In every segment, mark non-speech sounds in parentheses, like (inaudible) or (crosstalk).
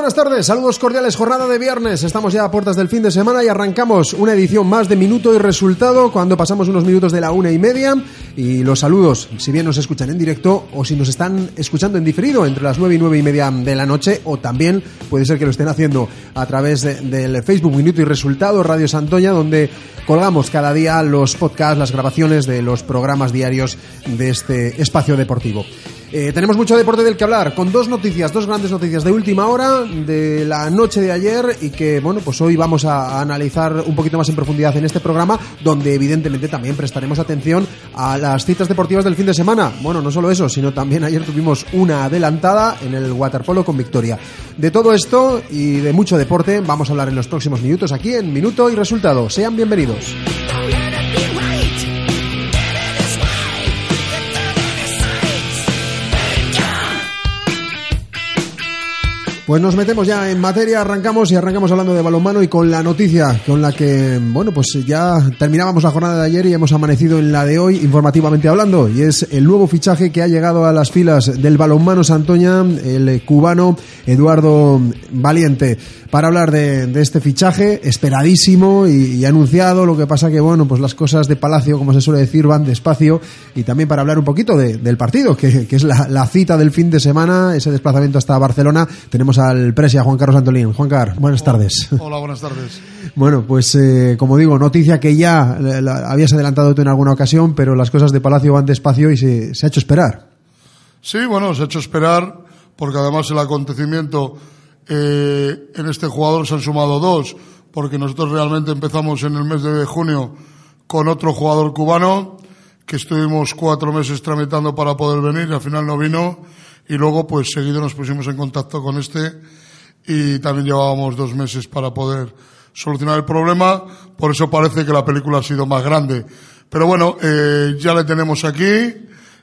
Buenas tardes, saludos cordiales, jornada de viernes. Estamos ya a puertas del fin de semana y arrancamos una edición más de Minuto y Resultado cuando pasamos unos minutos de la una y media. Y los saludos, si bien nos escuchan en directo o si nos están escuchando en diferido entre las nueve y nueve y media de la noche, o también puede ser que lo estén haciendo a través de- del Facebook Minuto y Resultado, Radio Santoña, donde colgamos cada día los podcasts, las grabaciones de los programas diarios de este espacio deportivo. Eh, tenemos mucho deporte del que hablar, con dos noticias, dos grandes noticias de última hora, de la noche de ayer, y que, bueno, pues hoy vamos a, analizar un poquito más en profundidad en este programa, donde evidentemente también prestaremos atención a las citas deportivas del fin de semana. Bueno, no solo eso, sino también ayer tuvimos una adelantada en el waterpolo con victoria. De todo esto y de mucho deporte vamos a hablar en los próximos minutos aquí en Minuto y Resultado. Sean bienvenidos. Pues nos metemos ya en materia, arrancamos y arrancamos hablando de balonmano y con la noticia con la que, bueno, pues ya terminábamos la jornada de ayer y hemos amanecido en la de hoy informativamente hablando y es el nuevo fichaje que ha llegado a las filas del balonmano Santoña, el cubano Eduardo Valiente, para hablar de, este fichaje esperadísimo y, y anunciado, lo que pasa que, bueno, pues las cosas de Palacio, como se suele decir, van despacio y también para hablar un poquito de- del partido, que, que es la, la cita del fin de semana, ese desplazamiento hasta Barcelona, tenemos al presia Juan Carlos Antolín. Juan Car, buenas tardes. Hola, buenas tardes. (laughs) Bueno, pues eh, como digo, noticia que ya la- la- habías adelantado tú en alguna ocasión, pero las cosas de Palacio van despacio y se, se ha hecho esperar. Sí, bueno, se ha hecho esperar porque además el acontecimiento eh, en este jugador se han sumado dos, porque nosotros realmente empezamos en el mes de junio con otro jugador cubano que estuvimos cuatro meses tramitando para poder venir y al final no vino y luego pues seguido nos pusimos en contacto con este y también llevábamos dos meses para poder solucionar el problema, por eso parece que la película ha sido más grande. Pero bueno, eh, ya le tenemos aquí,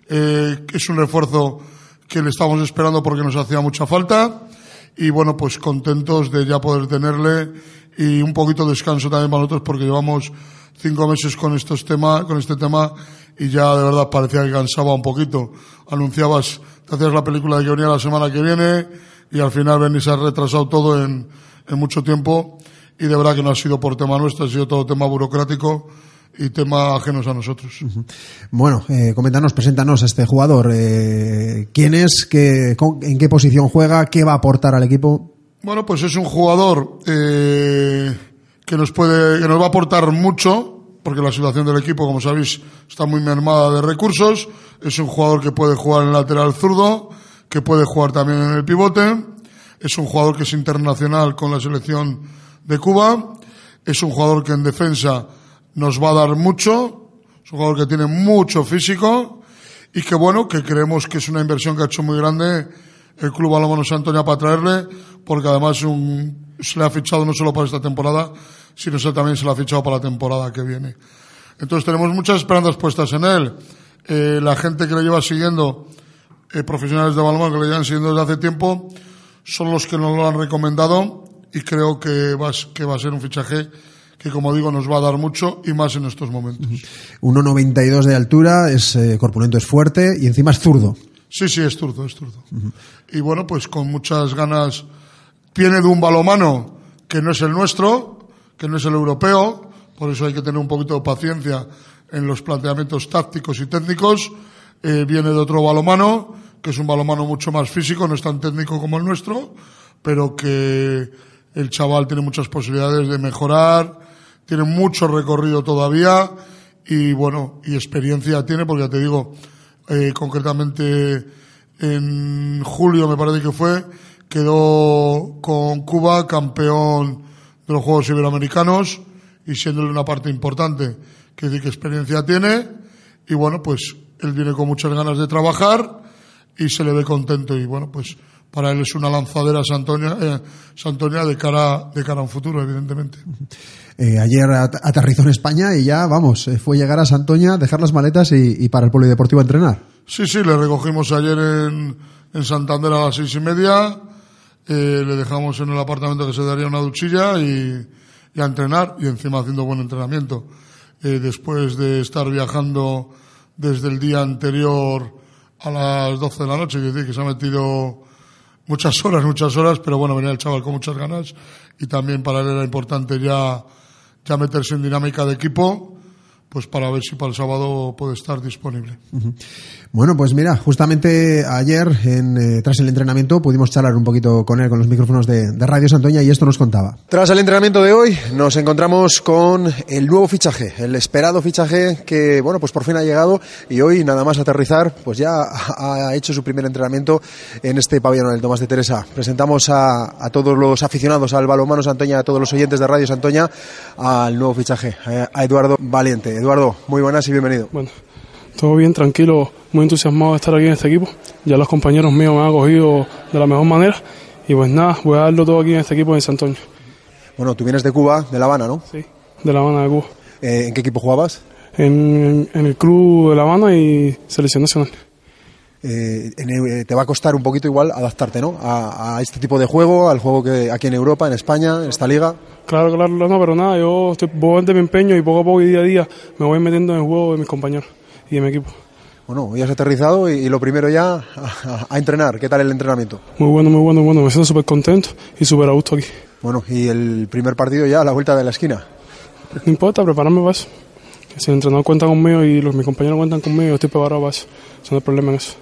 eh, es un refuerzo que le estamos esperando porque nos hacía mucha falta y bueno, pues contentos de ya poder tenerle y un poquito de descanso también para nosotros porque llevamos cinco meses con estos temas, con este tema y ya de verdad parecía que cansaba un poquito. Anunciabas, te hacías la película de que venía la semana que viene y al final venís se ha retrasado todo en, en mucho tiempo y de verdad que no ha sido por tema nuestro, ha sido todo tema burocrático y tema ajenos a nosotros. Bueno, eh, coméntanos, preséntanos a este jugador. Eh, ¿Quién es? Qué, con- ¿En qué posición juega? ¿Qué va a aportar al equipo? Bueno, pues es un jugador eh, que nos puede, que nos va a aportar mucho, porque la situación del equipo, como sabéis, está muy mermada de recursos. Es un jugador que puede jugar en lateral zurdo, que puede jugar también en el pivote. Es un jugador que es internacional con la selección de Cuba. Es un jugador que en defensa nos va a dar mucho. Es un jugador que tiene mucho físico y que bueno, que creemos que es una inversión que ha hecho muy grande el Club Balonmano Santoña para traerle, porque además un- se le ha fichado no solo para esta temporada, sino que también se le ha fichado para la temporada que viene. Entonces tenemos muchas esperanzas puestas en él. Eh, la gente que le lleva siguiendo, eh, profesionales de balonmano que le llevan siguiendo desde hace tiempo, son los que nos lo han recomendado y creo que va, que va a ser un fichaje que, como digo, nos va a dar mucho y más en estos momentos. 1,92 de altura, es eh, corpulento, es fuerte y encima es zurdo. Sí, sí, es zurdo, es zurdo. Y bueno, pues con muchas ganas. Viene de un balomano que no es el nuestro, que no es el europeo, por eso hay que tener un poquito de paciencia en los planteamientos tácticos y técnicos. Eh, viene de otro balomano, que es un balomano mucho más físico, no es tan técnico como el nuestro, pero que el chaval tiene muchas posibilidades de mejorar, tiene mucho recorrido todavía y bueno, y experiencia tiene, porque ya te digo, eh, concretamente en julio me parece que fue, quedó con Cuba campeón de los Juegos Iberoamericanos y siéndole una parte importante, que decir que experiencia tiene, y bueno, pues él viene con muchas ganas de trabajar y se le ve contento y bueno, pues para él es una lanzadera Santoña, eh, Santoña de cara de cara a un futuro, evidentemente. Eh, ayer at- aterrizó en España y ya, vamos, eh, fue llegar a Santoña, dejar las maletas y, y para el polideportivo a entrenar. Sí, sí, le recogimos ayer en, en Santander a las seis y media, eh, le dejamos en el apartamento que se daría una duchilla y, y a entrenar y encima haciendo buen entrenamiento. Eh, después de estar viajando desde el día anterior a las 12 de la noche, quiero decir que se ha metido muchas horas, muchas horas, pero bueno, venía el chaval con muchas ganas y también para él era importante ya, ya meterse en dinámica de equipo, pues para ver si para el sábado puede estar disponible. Bueno, pues mira, justamente ayer, en, eh, tras el entrenamiento, pudimos charlar un poquito con él, con los micrófonos de, de Radio Santoña, y esto nos contaba. Tras el entrenamiento de hoy, nos encontramos con el nuevo fichaje, el esperado fichaje que, bueno, pues por fin ha llegado y hoy, nada más aterrizar, pues ya ha hecho su primer entrenamiento en este pabellón, el Tomás de Teresa. Presentamos a, a todos los aficionados al balonmano Santoña, a todos los oyentes de Radio Santoña, al nuevo fichaje, eh, a Eduardo Valiente. Eduardo, muy buenas y bienvenido. Bueno, todo bien, tranquilo, muy entusiasmado de estar aquí en este equipo. Ya los compañeros míos me han acogido de la mejor manera y pues nada, voy a darlo todo aquí en este equipo en San Antonio, Bueno, tú vienes de Cuba, de La Habana, ¿no? sí, de La Habana de Cuba. Eh, ¿En qué equipo jugabas? En, en el club de La Habana y selección nacional. Eh, en- eh, te va a costar un poquito igual adaptarte, ¿no? A, a este tipo de juego, al juego que aquí en Europa, en España, en esta liga. Claro, claro, no, pero nada, yo estoy, de mi empeño y poco a poco y día a día me voy metiendo en el juego de mis compañeros y de mi equipo. Bueno, hoy has aterrizado y, y lo primero ya a, a- a entrenar. ¿Qué tal el entrenamiento? Muy bueno, muy bueno, muy bueno, me siento súper contento y súper a gusto aquí. Bueno, y el primer partido ya a la vuelta de la esquina. No importa, prepararme para eso. Si el entrenador cuenta conmigo y los, mis compañeros cuentan conmigo, yo estoy preparado para eso. Eso no hay problema en eso.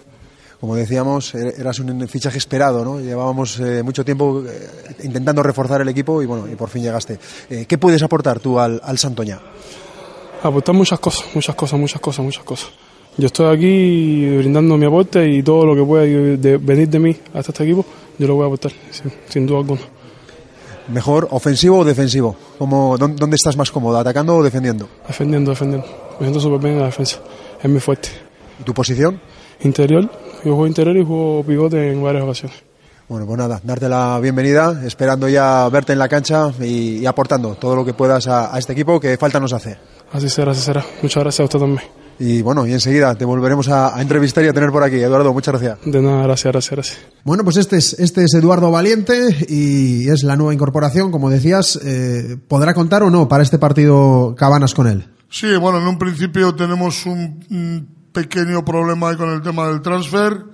Como decíamos, er- eras un fichaje esperado, ¿no? Llevábamos eh, mucho tiempo eh, intentando reforzar el equipo y bueno, y por fin llegaste. Eh, ¿Qué puedes aportar tú al, al Santoña? aportar muchas cosas, muchas cosas, muchas cosas, muchas cosas. Yo estoy aquí brindando mi aporte y todo lo que pueda de- venir de mí hasta este equipo, yo lo voy a aportar, sin, sin duda alguna. ¿Mejor ofensivo o defensivo? ¿Cómo, dónde, estás más cómodo, atacando o defendiendo? Defendiendo, defendiendo. Me siento súper bien en la defensa, es mi fuerte. ¿Y tu posición? Interior, yo juego interior y juego pivote en varias ocasiones. Bueno, pues nada, darte la bienvenida, esperando ya verte en la cancha y, y aportando todo lo que puedas a, a este equipo que falta nos hace. Así será, así será. Muchas gracias a usted también. Y bueno, y enseguida te volveremos a, a entrevistar y a tener por aquí. Eduardo, muchas gracias. De nada, gracias, gracias, gracias. Bueno, pues este es, este es Eduardo Valiente y es la nueva incorporación, como decías. eh, ¿Podrá contar o no para este partido Cabanas con él? Sí, bueno, en un principio tenemos un, un pequeño problema ahí con el tema del transfer,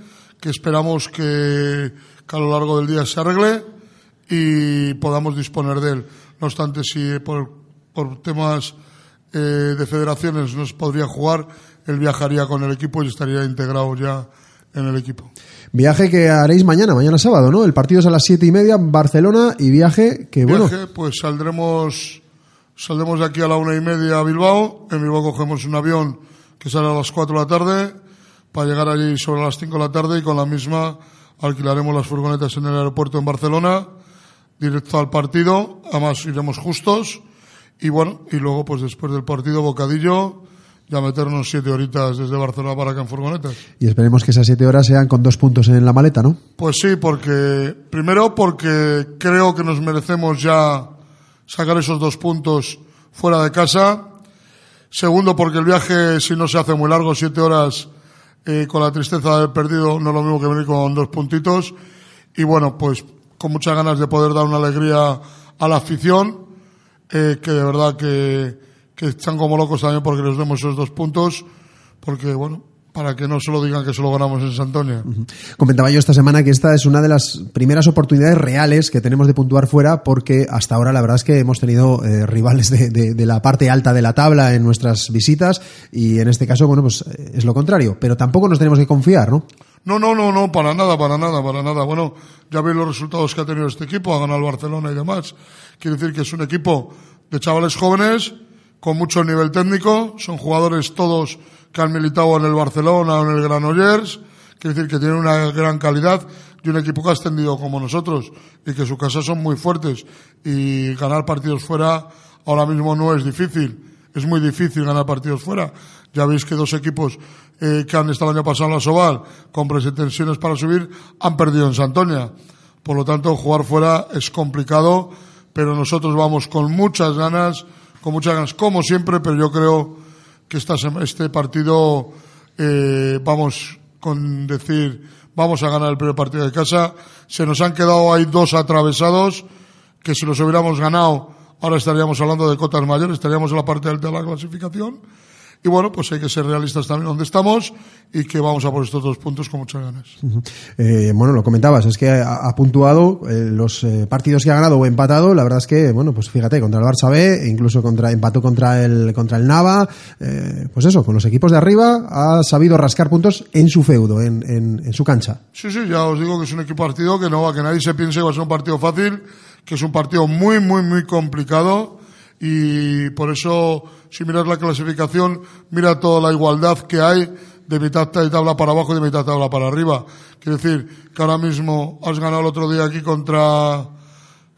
que esperamos que, que a lo largo del día se arregle y podamos disponer de él. No obstante, si por, por temas eh, de federaciones no se podría jugar, él viajaría con el equipo y estaría integrado ya en el equipo. Viaje que haréis mañana, mañana sábado, ¿no? El partido es a las siete y media, Barcelona, y viaje que, bueno, Viaje, pues saldremos, saldremos de aquí a la una y media a Bilbao. En Bilbao cogemos un avión que sale a las cuatro de la tarde para llegar allí sobre las cinco de la tarde y con la misma alquilaremos las furgonetas en el aeropuerto en Barcelona, directo al partido. Además iremos justos y bueno, y luego pues después del partido bocadillo, ya meternos siete horitas desde Barcelona para acá en furgonetas. y esperemos que esas siete horas sean con dos puntos en la maleta, ¿no? Pues sí, porque primero porque creo que nos merecemos ya sacar esos dos puntos fuera de casa. Segundo porque el viaje, si no se hace muy largo, siete horas eh, con la tristeza de haber perdido, no es lo mismo que venir con dos puntitos. Y bueno, pues con muchas ganas de poder dar una alegría a la afición, eh, que de verdad que, que están como locos también porque les demos esos dos puntos, porque bueno, para que no solo digan que solo ganamos en Santonia. Comentaba yo esta semana que esta es una de las primeras oportunidades reales que tenemos de puntuar fuera porque hasta ahora la verdad es que hemos tenido eh, rivales de, de- de la parte alta de la tabla en nuestras visitas y en este caso, bueno, pues eh, es lo contrario. Pero tampoco nos tenemos que confiar, ¿no? No, no, no, no, para nada, para nada, para nada. Bueno, ya veis los resultados que ha tenido este equipo, ha ganado el Barcelona y demás. Quiere decir que es un equipo de chavales jóvenes, con mucho nivel técnico, son jugadores todos que han militado en el Barcelona o en el Granollers, quiere decir que tienen una gran calidad y un equipo que ha ascendido como nosotros y que su casa son muy fuertes y ganar partidos fuera ahora mismo no es difícil. Es muy difícil ganar partidos fuera. Ya veis que dos equipos eh, que han estado el año pasado en la Soval con pretensiones para subir han perdido en Santonia. Por lo tanto, jugar fuera es complicado, pero nosotros vamos con muchas ganas, con muchas ganas, como siempre, pero yo creo que esta, este partido eh, vamos con decir vamos a ganar el primer partido de casa. Se nos han quedado ahí dos atravesados que si los hubiéramos ganado ahora estaríamos hablando de cotas mayores, estaríamos en la parte alta de la clasificación. Y bueno, pues hay que ser realistas también donde estamos y que vamos a por estos dos puntos con muchas ganas. Eh, bueno, lo comentabas, es que ha, ha puntuado eh, los eh, partidos que ha ganado o empatado. La verdad es que, bueno, pues fíjate, contra el Barça B, incluso contra empató contra el contra el Nava. eh, pues eso, con los equipos de arriba ha sabido rascar puntos en su feudo, en, en, en su cancha. Sí, sí, ya os digo que es un equipo partido que no va, que nadie se piense que va a ser un partido fácil, que es un partido muy, muy, muy complicado y por eso, si miras la clasificación, mira toda la igualdad que hay de mitad de tabla para abajo y de mitad de tabla para arriba. Quiere decir que ahora mismo has ganado el otro día aquí contra,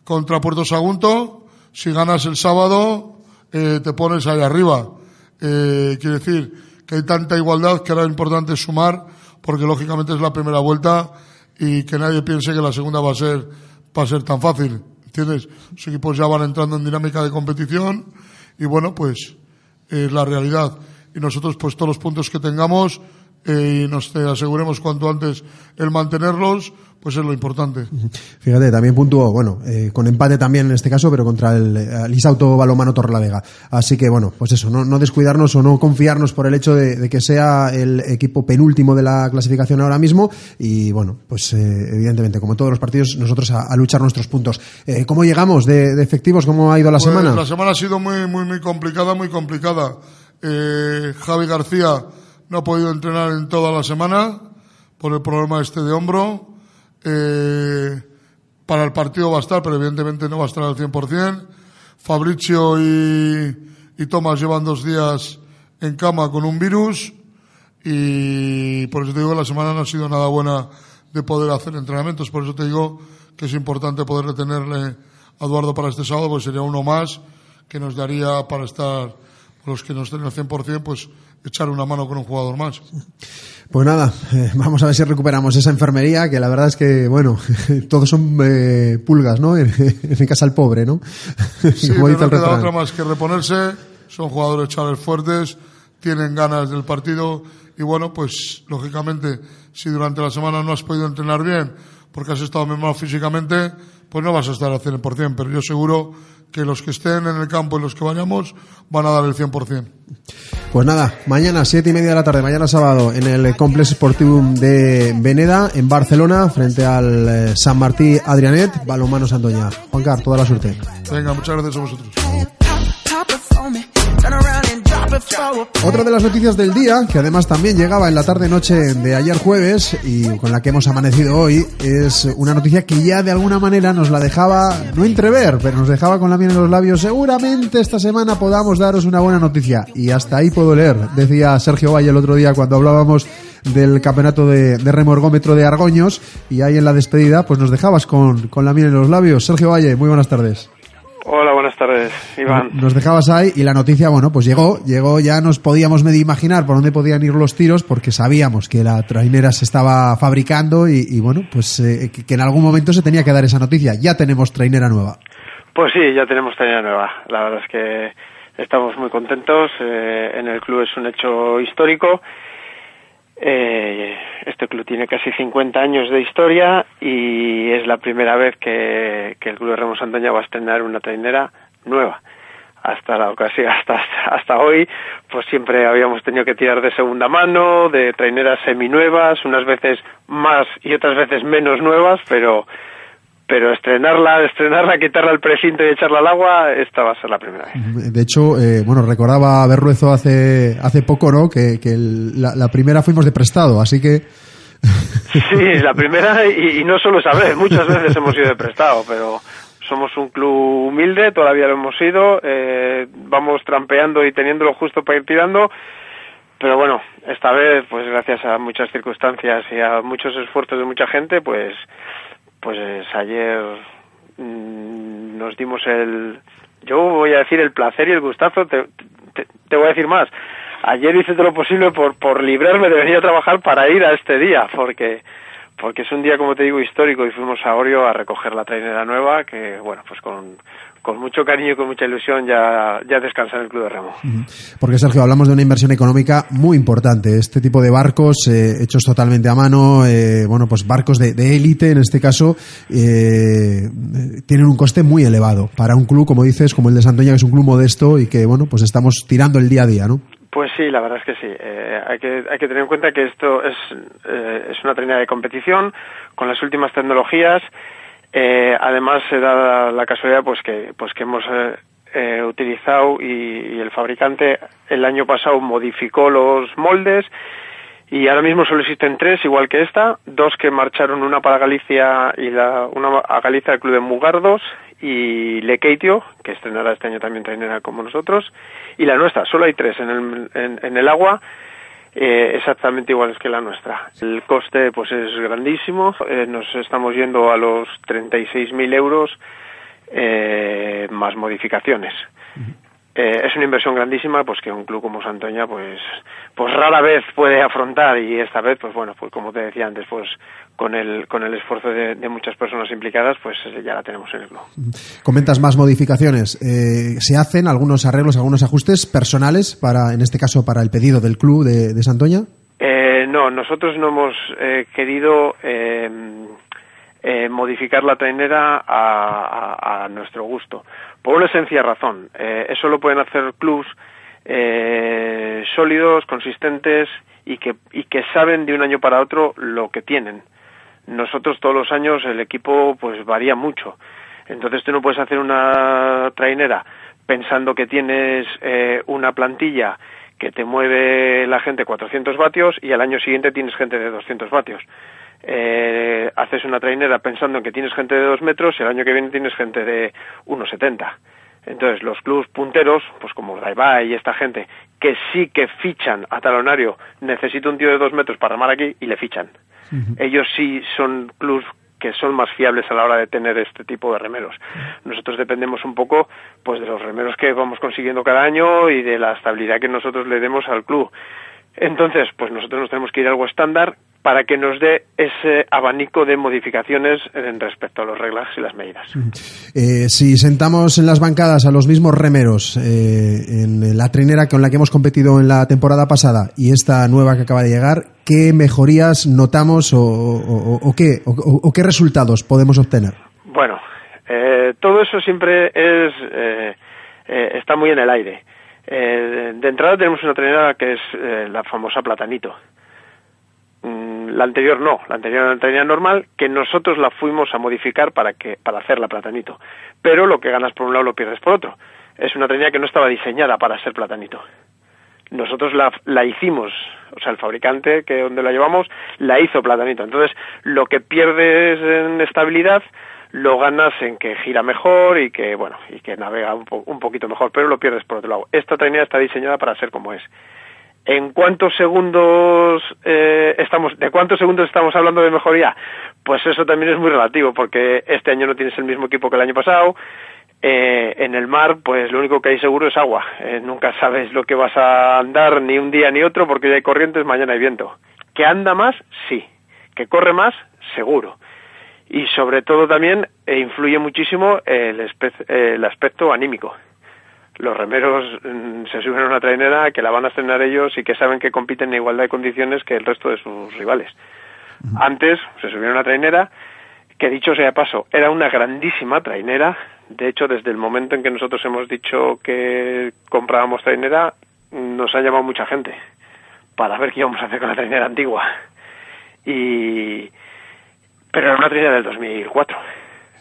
contra Puerto Sagunto, si ganas el sábado, eh, te pones ahí arriba. Eh, quiere decir que hay tanta igualdad que ahora lo importante es sumar, porque lógicamente es la primera vuelta y que nadie piense que la segunda va a ser, va a ser tan fácil. ¿Entiendes? Los equipos ya van entrando en dinámica de competición y bueno, pues es la realidad. Y nosotros, pues todos los puntos que tengamos eh, y nos aseguremos cuanto antes el mantenerlos, pues es lo importante. Fíjate, también puntuó, bueno, eh, con empate también en este caso, pero contra el eh, Lisauto Balomano Torrelavega. Así que bueno, pues eso, no, no descuidarnos o no confiarnos por el hecho de, de que sea el equipo penúltimo de la clasificación ahora mismo. Y bueno, pues eh, evidentemente, como todos los partidos, nosotros a, a luchar nuestros puntos. Eh, ¿Cómo llegamos de, de efectivos? ¿Cómo ha ido la Pues semana? La semana ha sido muy, muy, muy complicada, muy complicada. Eh, Javi García no ha podido entrenar en toda la semana por el problema este de hombro. Eh, para el partido va a estar, pero evidentemente no va a estar al 100%. Fabricio y, y Tomás llevan dos días en cama con un virus y por eso te digo la semana no ha sido nada buena de poder hacer entrenamientos. Por eso te digo que es importante poder retenerle a Eduardo para este sábado, pues sería uno más que nos daría para estar, los que no estén al 100%, pues echar una mano con un jugador más. Pues nada, eh, vamos a ver si recuperamos esa enfermería, que la verdad es que, bueno, (laughs) todos son eh, pulgas, ¿no? (laughs) En, en casa al pobre, ¿no? (laughs) Sí, no el queda refrán. otra más que reponerse. Son jugadores chavales fuertes, tienen ganas del partido y bueno, pues lógicamente, si durante la semana no has podido entrenar bien porque has estado mermado físicamente, pues no vas a estar al 100%, pero yo seguro que los que estén en el campo y los que vayamos van a dar el 100%. Pues nada, mañana, siete y media de la tarde, mañana sábado, en el Complex Sportivum de Veneda, en Barcelona, frente al eh, San Martí Adrianet, Balomano Santoña. Juan Car, toda la suerte. Venga, muchas gracias a vosotros. Otra de las noticias del día, que además también llegaba en la tarde-noche de ayer jueves y con la que hemos amanecido hoy, es una noticia que ya de alguna manera nos la dejaba, no entrever, pero nos dejaba con la miel en los labios. Seguramente esta semana podamos daros una buena noticia. Y hasta ahí puedo leer, decía Sergio Valle el otro día cuando hablábamos del campeonato de, remorgómetro de Argoños y ahí en la despedida pues nos dejabas con, con la miel en los labios. Sergio Valle, muy buenas tardes. Hola, buenas tardes, Iván. Nos dejabas ahí y la noticia, bueno, pues llegó, llegó, ya nos podíamos medio imaginar por dónde podían ir los tiros porque sabíamos que la trainera se estaba fabricando y, y bueno, pues eh, que, que en algún momento se tenía que dar esa noticia. Ya tenemos trainera nueva. Pues sí, ya tenemos trainera nueva. La verdad es que estamos muy contentos. eh, en el club es un hecho histórico. Eh, este club tiene casi 50 años de historia y es la primera vez que, el Club de Remo Santoña va a estrenar una trainera nueva. Hasta la ocasión, (laughs) hasta, hasta hoy, pues siempre habíamos tenido que tirar de segunda mano, de traineras seminuevas, unas veces más y otras veces menos nuevas, pero pero estrenarla, estrenarla, quitarla al precinto y echarla al agua, esta va a ser la primera vez. De hecho, eh, bueno, recordaba Berruezo hace, hace poco, ¿no? Que, que el- la, la primera fuimos de prestado, así que (laughs) Sí, la primera, y, y no solo esa vez, muchas veces hemos ido de prestado, pero somos un club humilde, todavía lo hemos sido, eh, vamos trampeando y teniendo lo justo para ir tirando, pero bueno, esta vez, pues gracias a muchas circunstancias y a muchos esfuerzos de mucha gente, pues, pues ayer mm, nos dimos el, yo voy a decir el placer y el gustazo, te, te, te voy a decir más. Ayer hice todo lo posible por, por librarme de venir a trabajar para ir a este día, porque porque es un día, como te digo, histórico y fuimos a Orio a recoger la trainera nueva, que, bueno, pues con, con mucho cariño y con mucha ilusión ya, ya descansa en el Club de Remo. Porque, Sergio, hablamos de una inversión económica muy importante. Este tipo de barcos eh, hechos totalmente a mano, eh, bueno, pues barcos de élite, en este caso, eh, tienen un coste muy elevado para un club, como dices, como el de Santoña, que es un club modesto y que, bueno, pues estamos tirando el día a día, ¿no? Pues sí, la verdad es que sí. Eh, hay, que, hay que tener en cuenta que esto es, eh, es una trainera de competición con las últimas tecnologías. Eh, además, se da la casualidad pues que, pues que hemos eh, eh, utilizado y, y el fabricante el año pasado modificó los moldes y ahora mismo solo existen tres, igual que esta, dos que marcharon, una para Galicia y la, una a Galicia, el Club de Mugardos, y Lekeitio, que estrenará este año también trainera como nosotros, y la nuestra, solo hay tres en el, en el agua, eh, exactamente iguales que la nuestra. El coste pues es grandísimo, eh, nos estamos yendo a los 36.000 euros eh, más modificaciones. Eh, es una inversión grandísima pues que un club como Santoña pues pues rara vez puede afrontar y esta vez pues bueno pues como te decía antes pues con el con el esfuerzo de, de muchas personas implicadas pues eh, ya la tenemos en el club Comentas más modificaciones. Eh, ¿Se hacen algunos arreglos, algunos ajustes personales para, en este caso, para el pedido del club de, de Santoña? Eh, no, nosotros no hemos eh, querido eh, modificar la trainera a, a- a nuestro gusto. Por una razón. Eh, eso lo pueden hacer clubs eh, sólidos, consistentes y que, y que saben de un año para otro lo que tienen. Nosotros todos los años el equipo pues varía mucho. Entonces tú no puedes hacer una trainera pensando que tienes eh, una plantilla que te mueve la gente 400 vatios y al año siguiente tienes gente de 200 vatios. Eh, haces una trainera pensando en que tienes gente de 2 metros y el año que viene tienes gente de 1,70. Entonces los clubs punteros, pues como Daibai y esta gente, que sí que fichan a talonario, necesito un tío de 2 metros para remar aquí y le fichan. Ellos sí son clubs que son más fiables a la hora de tener este tipo de remeros. Nosotros dependemos un poco pues de los remeros que vamos consiguiendo cada año y de la estabilidad que nosotros le demos al club. Entonces, pues nosotros nos tenemos que ir a algo estándar para que nos dé ese abanico de modificaciones en respecto a los reglas y las medidas. Eh, si sentamos en las bancadas a los mismos remeros eh, en la trinera con la que hemos competido en la temporada pasada y esta nueva que acaba de llegar, ¿qué mejorías notamos o, o- o- o qué, o- qué resultados podemos obtener? Bueno, eh, todo eso siempre es eh, eh, está muy en el aire. Eh, de entrada tenemos una trainera que es la famosa Platanito. La anterior no, la anterior era una trainera normal que nosotros la fuimos a modificar para que para hacerla Platanito. Pero lo que ganas por un lado lo pierdes por otro. Es una trainera que no estaba diseñada para ser Platanito nosotros la, la hicimos, o sea, el fabricante que donde la llevamos la hizo platanito. Entonces, lo que pierdes en estabilidad lo ganas en que gira mejor y que, bueno, y que navega un, po- un poquito mejor, pero lo pierdes por otro lado. Esta trainera está diseñada para ser como es. ¿En cuántos segundos eh, estamos, de cuántos segundos estamos hablando de mejoría? Pues eso también es muy relativo, porque este año no tienes el mismo equipo que el año pasado. Eh, en el mar, pues lo único que hay seguro es agua. Eh, nunca sabes lo que vas a andar ni un día ni otro, porque ya hay corrientes, mañana hay viento. ¿Que anda más? Sí. ¿Que corre más? Seguro. Y sobre todo también eh, influye muchísimo el, aspecto anímico los remeros mm, se suben a una trainera que la van a estrenar ellos y que saben que compiten en igualdad de condiciones que el resto de sus rivales. Antes se subieron a una trainera que dicho sea de paso, era una grandísima trainera. De hecho, desde el momento en que nosotros hemos dicho que comprábamos trainera, nos ha llamado mucha gente para ver qué íbamos a hacer con la trainera antigua. Y pero era una trainera del 2004.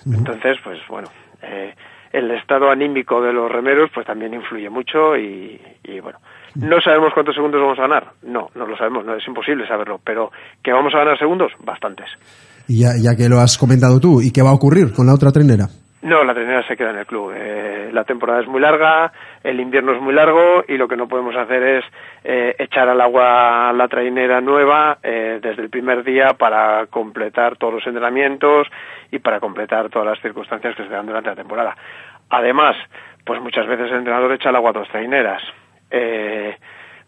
Entonces, pues bueno, eh, el estado anímico de los remeros pues también influye mucho y, y, bueno, no sabemos cuántos segundos vamos a ganar. No, no lo sabemos, no es imposible saberlo, pero que vamos a ganar segundos, bastantes. Y ya, ya que lo has comentado tú, ¿y qué va a ocurrir con la otra trinera? No, la trainera se queda en el club. Eh, la temporada es muy larga, el invierno es muy largo y lo que no podemos hacer es eh, echar al agua la trainera nueva eh, desde el primer día para completar todos los entrenamientos y para completar todas las circunstancias que se dan durante la temporada. Además, pues muchas veces el entrenador echa el agua dos traineras. Eh,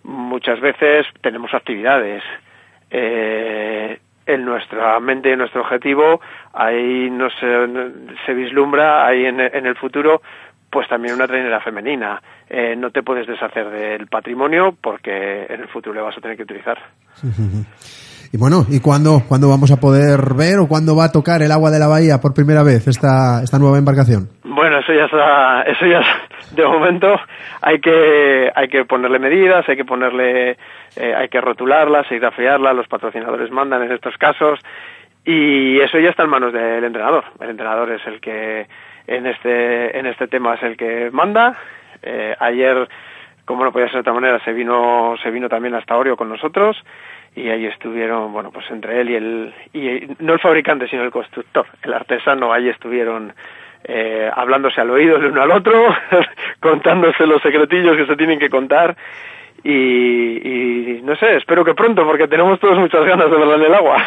muchas veces tenemos actividades. Eh, en nuestra mente y en nuestro objetivo, ahí no se, se vislumbra, ahí en, en el futuro, pues también una trainera femenina. Eh, no te puedes deshacer del patrimonio porque en el futuro le vas a tener que utilizar. (laughs) Y bueno, ¿y cuándo, cuándo vamos a poder ver o cuándo va a tocar el agua de la bahía por primera vez esta, esta nueva embarcación? Bueno, eso ya está, eso ya es- de momento hay que hay que ponerle medidas, hay que ponerle eh, hay que rotularla, serigrafiarla, los patrocinadores mandan en estos casos y eso ya está en manos del entrenador. El entrenador es el que en este en este tema es el que manda. Eh, ayer, como no podía ser de otra manera, se vino se vino también hasta Orio con nosotros y ahí estuvieron, bueno, pues entre él y el y no el fabricante, sino el constructor, el artesano, ahí estuvieron eh, hablándose al oído el uno al otro, (laughs) contándose los secretillos que se tienen que contar y, y no sé, espero que pronto porque tenemos todos muchas ganas de verla en el agua.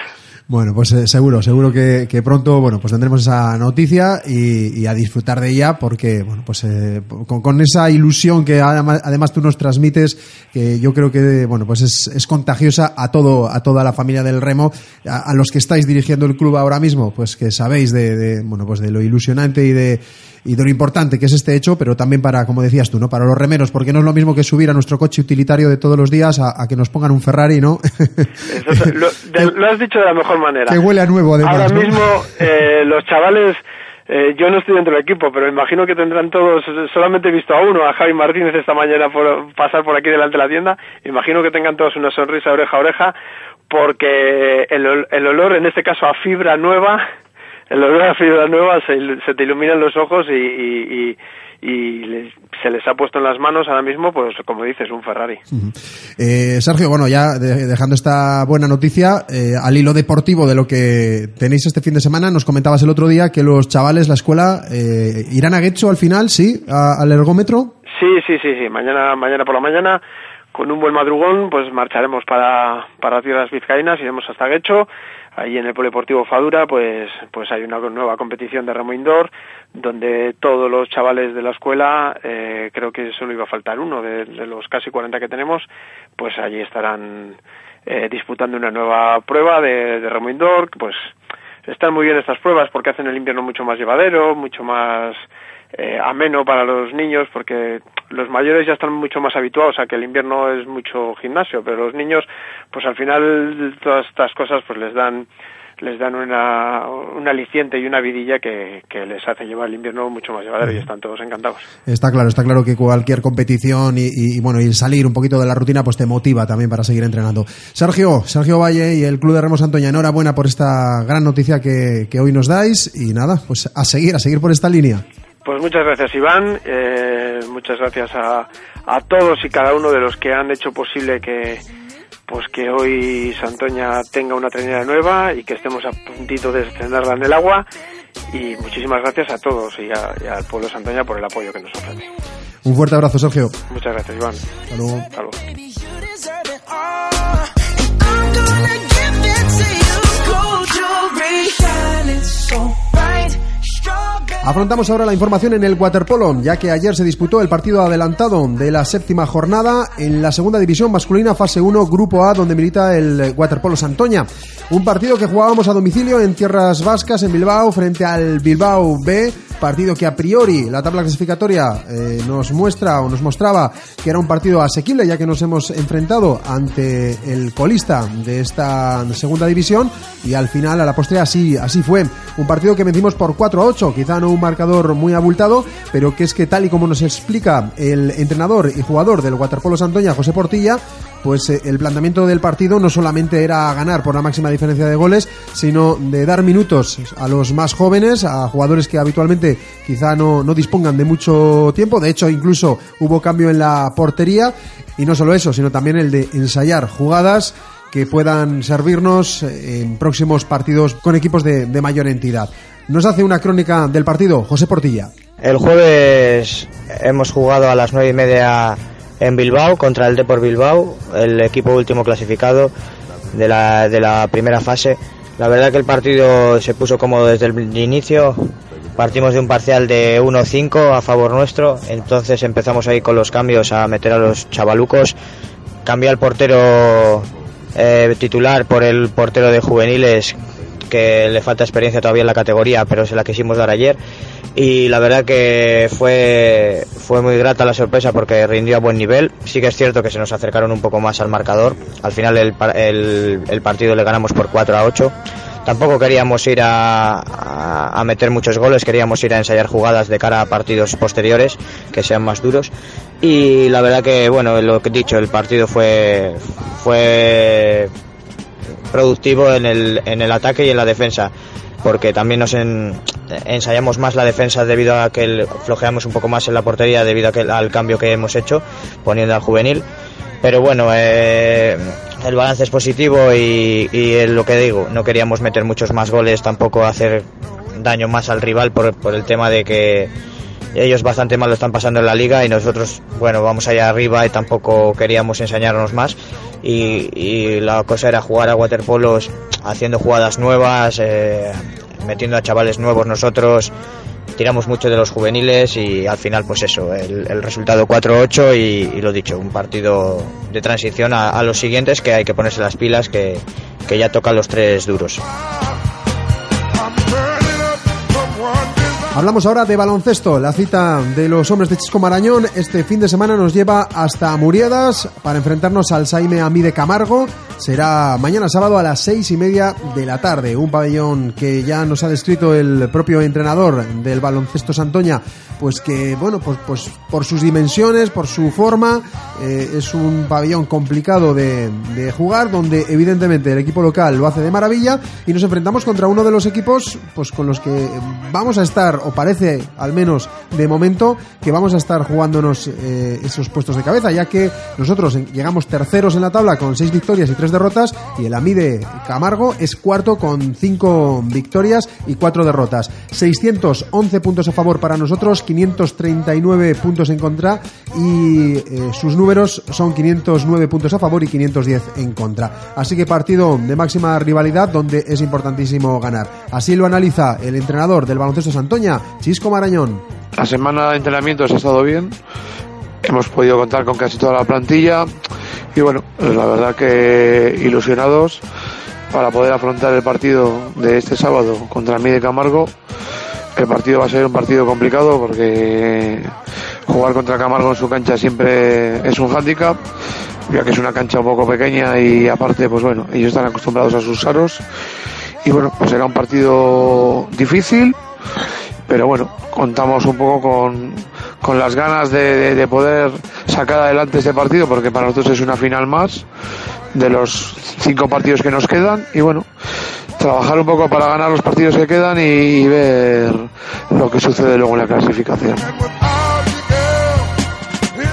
Bueno, pues eh, seguro, seguro que, que pronto, bueno, pues tendremos esa noticia y, y a disfrutar de ella porque, bueno, pues eh, con, con esa ilusión que además, tú nos transmites, que yo creo que, bueno, pues es, es contagiosa a todo, a toda la familia del remo, a, a los que estáis dirigiendo el club ahora mismo, pues que sabéis de, de, bueno, pues de lo ilusionante y de, y de lo importante que es este hecho, pero también para, como decías tú, ¿no? Para los remeros, porque no es lo mismo que subir a nuestro coche utilitario de todos los días a, a que nos pongan un Ferrari, ¿no? Eso, lo, (laughs) de- lo has dicho de la mejor manera. que huele a nuevo, además. Ahora ¿no? mismo eh, los chavales, eh, yo no estoy dentro del equipo, pero imagino que tendrán todos, solamente he visto a uno, a Javi Martínez esta mañana por pasar por aquí delante de la tienda, imagino que tengan todos una sonrisa oreja a oreja, porque el, el olor, en este caso a fibra nueva, el olor a fibra nueva se, se te iluminan los ojos y, y, y- y les- se les ha puesto en las manos ahora mismo, pues como dices, un Ferrari. Eh, Sergio, bueno, ya de- dejando esta buena noticia, eh, al hilo deportivo de lo que tenéis este fin de semana, nos comentabas el otro día que los chavales, la escuela, eh, irán a Getxo al final, ¿sí? A- al ergómetro. Sí, sí, sí, sí. Mañana, mañana por la mañana, con un buen madrugón, pues marcharemos para, para Tierras Vizcaínas, iremos hasta Guecho. Ahí en el Polideportivo Fadura, pues, pues hay una nueva competición de remo indoor, donde todos los chavales de la escuela, eh, creo que solo iba a faltar uno de, los casi 40 que tenemos, pues allí estarán eh, disputando una nueva prueba de, de remo indoor, pues están muy bien estas pruebas porque hacen el invierno mucho más llevadero, mucho más eh, ameno para los niños porque los mayores ya están mucho más habituados a que el invierno es mucho gimnasio, pero los niños pues al final todas estas cosas pues les dan les dan una, un aliciente y una vidilla que, que les hace llevar el invierno mucho más llevadero y están todos encantados. Está claro, está claro que cualquier competición y, y, bueno, y el salir un poquito de la rutina, pues te motiva también para seguir entrenando. Sergio, Sergio Valle y el Club de Remo Santoña, enhorabuena por esta gran noticia que, que hoy nos dais y nada, pues a seguir, a seguir por esta línea. Pues muchas gracias Iván, eh, muchas gracias a, a todos y cada uno de los que han hecho posible que pues que hoy Santoña tenga una trainera nueva y que estemos a puntito de estrenarla en el agua y muchísimas gracias a todos y, a- y al pueblo de Santoña por el apoyo que nos ofrece. Un fuerte abrazo, Sergio. Muchas gracias Iván. Hasta luego. Hasta luego. Afrontamos ahora la información en el waterpolo, ya que ayer se disputó el partido adelantado de la séptima jornada en la segunda división masculina fase 1 grupo A donde milita el waterpolo Santoña. Un partido que jugábamos a domicilio en tierras vascas en Bilbao frente al Bilbao B, partido que a priori la tabla clasificatoria eh, nos muestra o nos mostraba que era un partido asequible ya que nos hemos enfrentado ante el colista de esta segunda división y al final a la postre así, así fue. Un partido que vencimos por 4 a 8, quizá no un marcador muy abultado, pero que es que tal y como nos explica el entrenador y jugador del Waterpolo Santoña, José Portilla, pues eh, el planteamiento del partido no solamente era ganar por la máxima diferencia de goles, sino de dar minutos a los más jóvenes, a jugadores que habitualmente quizá no, no dispongan de mucho tiempo. De hecho, incluso hubo cambio en la portería. Y no solo eso, sino también el de ensayar jugadas que puedan servirnos en próximos partidos con equipos de mayor entidad. Nos hace una crónica del partido José Portilla. El jueves hemos jugado a las nueve y media en Bilbao contra el Depor Bilbao, el equipo último clasificado de la, de la primera fase. La verdad que el partido se puso cómodo desde el inicio. Partimos de un parcial de 1-5 a favor nuestro, entonces empezamos ahí con los cambios a meter a los chavalucos. Cambié al portero eh, titular por el portero de juveniles que le falta experiencia todavía en la categoría, pero se la quisimos dar ayer. Y la verdad que fue, fue muy grata la sorpresa porque rindió a buen nivel. Sí que es cierto que se nos acercaron un poco más al marcador. Al final el, par- el- el partido le ganamos por 4 a 8. Tampoco queríamos ir a, a- a meter muchos goles, queríamos ir a ensayar jugadas de cara a partidos posteriores que sean más duros. Y la verdad que, bueno, lo que he dicho, el partido fue, fue productivo en el, en el ataque y en la defensa porque también nos en- ensayamos más la defensa debido a que flojeamos un poco más en la portería debido a que, al cambio que hemos hecho poniendo al juvenil. Pero bueno eh, el balance es positivo y, y es lo que digo no queríamos meter muchos más goles tampoco hacer daño más al rival por, por el tema de que ellos bastante mal lo están pasando en la liga y nosotros, bueno, vamos allá arriba y tampoco queríamos enseñarnos más. Y, la cosa era jugar a waterpolos haciendo jugadas nuevas, eh, metiendo a chavales nuevos nosotros. Tiramos mucho de los juveniles y al final, pues eso, el, el resultado 4-8 y, y lo dicho, un partido de transición a, a los siguientes que hay que ponerse las pilas, que, que ya tocan los tres duros. Hablamos ahora de baloncesto. La cita de los hombres de Chisco Marañón este fin de semana nos lleva hasta Muriedas para enfrentarnos al Saime Amide Camargo. Será mañana sábado a las seis y media de la tarde. Un pabellón que ya nos ha descrito el propio entrenador del baloncesto Santoña, pues que, bueno, pues, pues por sus dimensiones, por su forma, eh, es un pabellón complicado de, de jugar, donde evidentemente el equipo local lo hace de maravilla y nos enfrentamos contra uno de los equipos pues con los que vamos a estar, o parece al menos de momento, que vamos a estar jugándonos eh, esos puestos de cabeza, ya que nosotros llegamos terceros en la tabla con seis victorias y tres derrotas y el Amide Camargo es cuarto con cinco victorias y cuatro derrotas. 611 puntos a favor para nosotros, 539 puntos en contra y eh, sus números son 509 puntos a favor y 510 en contra. Así que partido de máxima rivalidad donde es importantísimo ganar. Así lo analiza el entrenador del baloncesto Santoña, Chisco Marañón. La semana de entrenamientos ha estado bien. Hemos podido contar con casi toda la plantilla. Y bueno, pues la verdad que ilusionados para poder afrontar el partido de este sábado contra de Camargo. El partido va a ser un partido complicado porque jugar contra Camargo en su cancha siempre es un hándicap, ya que es una cancha un poco pequeña y aparte, pues bueno, ellos están acostumbrados a sus aros. Y bueno, pues será un partido difícil, pero bueno, contamos un poco con, con las ganas de, de- de poder sacar adelante este partido, porque para nosotros es una final más de los cinco partidos que nos quedan, y bueno, trabajar un poco para ganar los partidos que quedan y, y ver lo que sucede luego en la clasificación.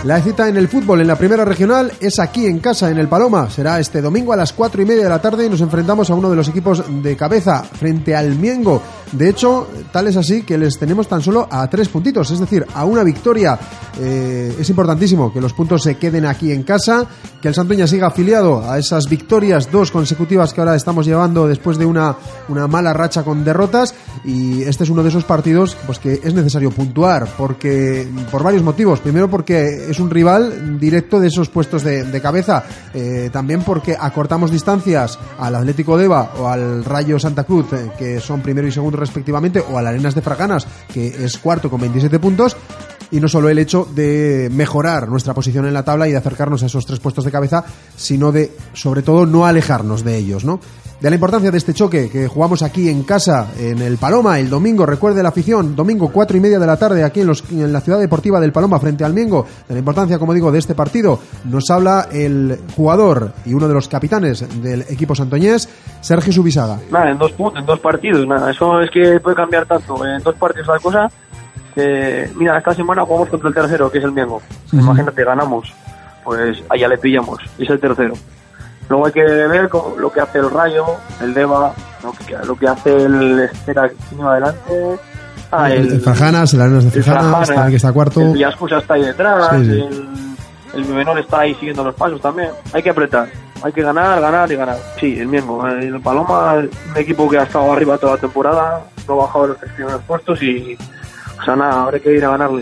La cita en el fútbol en la primera regional es aquí en casa, en el Paloma. Será este domingo a las cuatro y media de la tarde y nos enfrentamos a uno de los equipos de cabeza frente al Miengo. De hecho, tal es así que les tenemos tan solo a tres puntitos, es decir, a una victoria. Eh, es importantísimo que los puntos se queden aquí en casa, que el Santoña siga afiliado a esas victorias, dos consecutivas que ahora estamos llevando después de una, una mala racha con derrotas. Y este es uno de esos partidos pues, que es necesario puntuar, porque por varios motivos. Primero, porque es un rival directo de esos puestos de, de cabeza. Eh, también porque acortamos distancias al Atlético Deva o al Rayo Santa Cruz, eh, que son primero y segundo respectivamente, o al Arenas de Fraganas, que es cuarto con 27 puntos. Y no solo el hecho de mejorar nuestra posición en la tabla y de acercarnos a esos tres puestos de cabeza, sino de, sobre todo, no alejarnos de ellos, ¿no? De la importancia de este choque que jugamos aquí en casa, en el Paloma, el domingo, recuerde la afición, domingo cuatro y media de la tarde aquí en, los- en la ciudad deportiva del Paloma frente al Miengo, de la importancia, como digo, de este partido, nos habla el jugador y uno de los capitanes del equipo santoñés, Sergio Subisaga. Nada, en dos puntos, en dos partidos, nada, eso es que puede cambiar tanto. En dos partidos la cosa, que, mira, esta semana jugamos contra el tercero, que es el Miengo. Imagínate, ganamos, pues allá le pillamos, es el tercero. Luego hay que ver lo que hace el Rayo, el Deva, lo que, lo que hace el Espera que tiene adelante. Ah, el, el Frajanas, el Arenas de Frajana, también que está cuarto. El Villascusa está ahí detrás, Sí, sí. el, el menor está ahí siguiendo los pasos también. Hay que apretar. hay que ganar, ganar y ganar. Sí, el Miengo, el Paloma, un equipo que ha estado arriba toda la temporada, no ha bajado de los tres primeros puestos y, o sea, nada, ahora hay que ir a ganarle.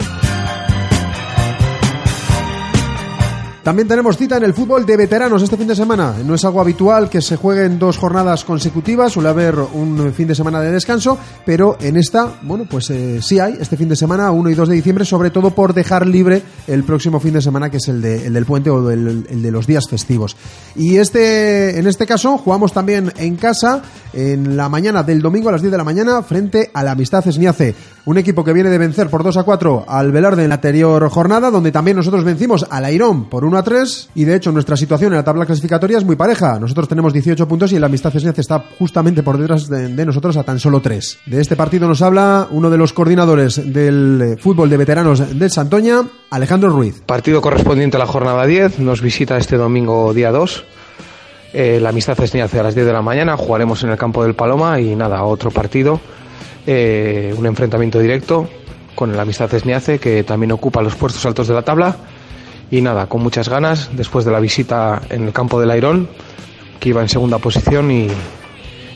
También tenemos cita en el fútbol de veteranos este fin de semana. No es algo habitual que se jueguen dos jornadas consecutivas, suele haber un fin de semana de descanso, pero en esta, bueno, pues eh, sí hay este fin de semana, 1 y 2 de diciembre, sobre todo por dejar libre el próximo fin de semana, que es el, de- el del puente o el, el de los días festivos. Y este, en este caso, jugamos también en casa, en la mañana del domingo a las 10 de la mañana, frente a la Amistad Esniace. Un equipo que viene de vencer por 2 a 4 al Velarde en la anterior jornada, donde también nosotros vencimos al Airón por 1 a 3. Y de hecho, nuestra situación en la tabla clasificatoria es muy pareja. Nosotros tenemos 18 puntos y el Amistad Esniace está justamente por detrás de, nosotros a tan solo 3. De este partido nos habla uno de los coordinadores del eh, fútbol de veteranos del Santoña, Alejandro Ruiz. Partido correspondiente a la jornada 10, nos visita este domingo día 2. Eh, la amistad es a las 10 de la mañana, jugaremos en el campo del Paloma y nada, otro partido, eh, un enfrentamiento directo con el Amistad Esniace que también ocupa los puestos altos de la tabla y nada, con muchas ganas después de la visita en el campo del Airón que iba en segunda posición y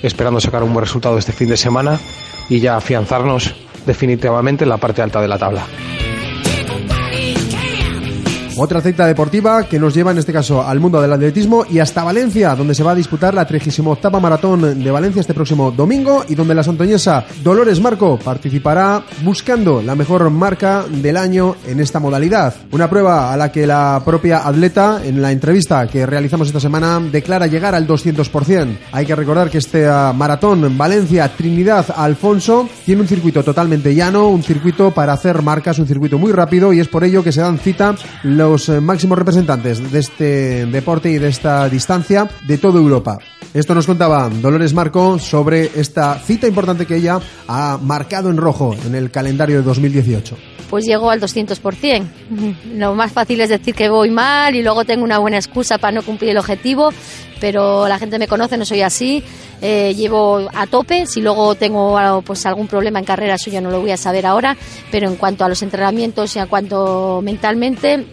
esperando sacar un buen resultado este fin de semana y ya afianzarnos definitivamente en la parte alta de la tabla. Otra cita deportiva que nos lleva en este caso al mundo del atletismo y hasta Valencia, donde se va a disputar la 38 Maratón de Valencia este próximo domingo y donde la santoñesa Dolores Marco participará buscando la mejor marca del año en esta modalidad. Una prueba a la que la propia atleta en la entrevista que realizamos esta semana declara llegar al 200%. Hay que recordar que este ah, maratón Valencia Trinidad Alfonso tiene un circuito totalmente llano, un circuito para hacer marcas, un circuito muy rápido y es por ello que se dan cita los eh, máximos representantes de este deporte y de esta distancia de toda Europa. Esto nos contaba Dolores Marco sobre esta cita importante que ella ha marcado en rojo en el calendario de 2018. pues llego al 200%. (laughs) Lo más fácil es decir que voy mal y luego tengo una buena excusa para no cumplir el objetivo, pero la gente me conoce, no soy así. Eh, llevo a tope, si luego tengo pues algún problema en carrera, eso ya no lo voy a saber ahora, pero en cuanto a los entrenamientos y en cuanto mentalmente,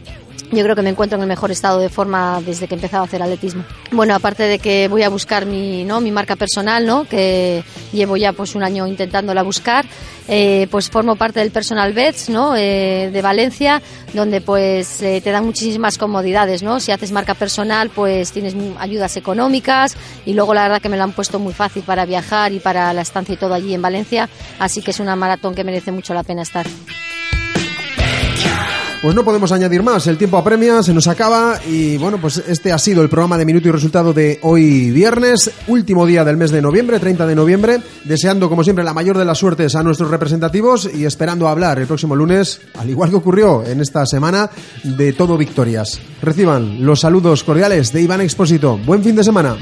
yo creo que me encuentro en el mejor estado de forma desde que he empezado a hacer atletismo. Bueno, aparte de que voy a buscar mi, ¿no? mi marca personal, ¿no? que llevo ya pues un año intentándola buscar, eh, pues formo parte del Personal Bets ¿no? Eh, de Valencia, donde pues eh, te dan muchísimas comodidades. ¿no? Si haces marca personal, pues tienes ayudas económicas y luego la verdad que me lo han puesto muy fácil para viajar y para la estancia y todo allí en Valencia, así que es una maratón que merece mucho la pena estar. Pues no podemos añadir más, el tiempo apremia, se nos acaba y bueno, pues este ha sido el programa de Minuto y Resultado de hoy viernes, último día del mes de noviembre, 30 de noviembre, deseando como siempre la mayor de las suertes a nuestros representativos y esperando hablar el próximo lunes, al igual que ocurrió en esta semana, de todo victorias. Reciban los saludos cordiales de Iván Expósito. Buen fin de semana.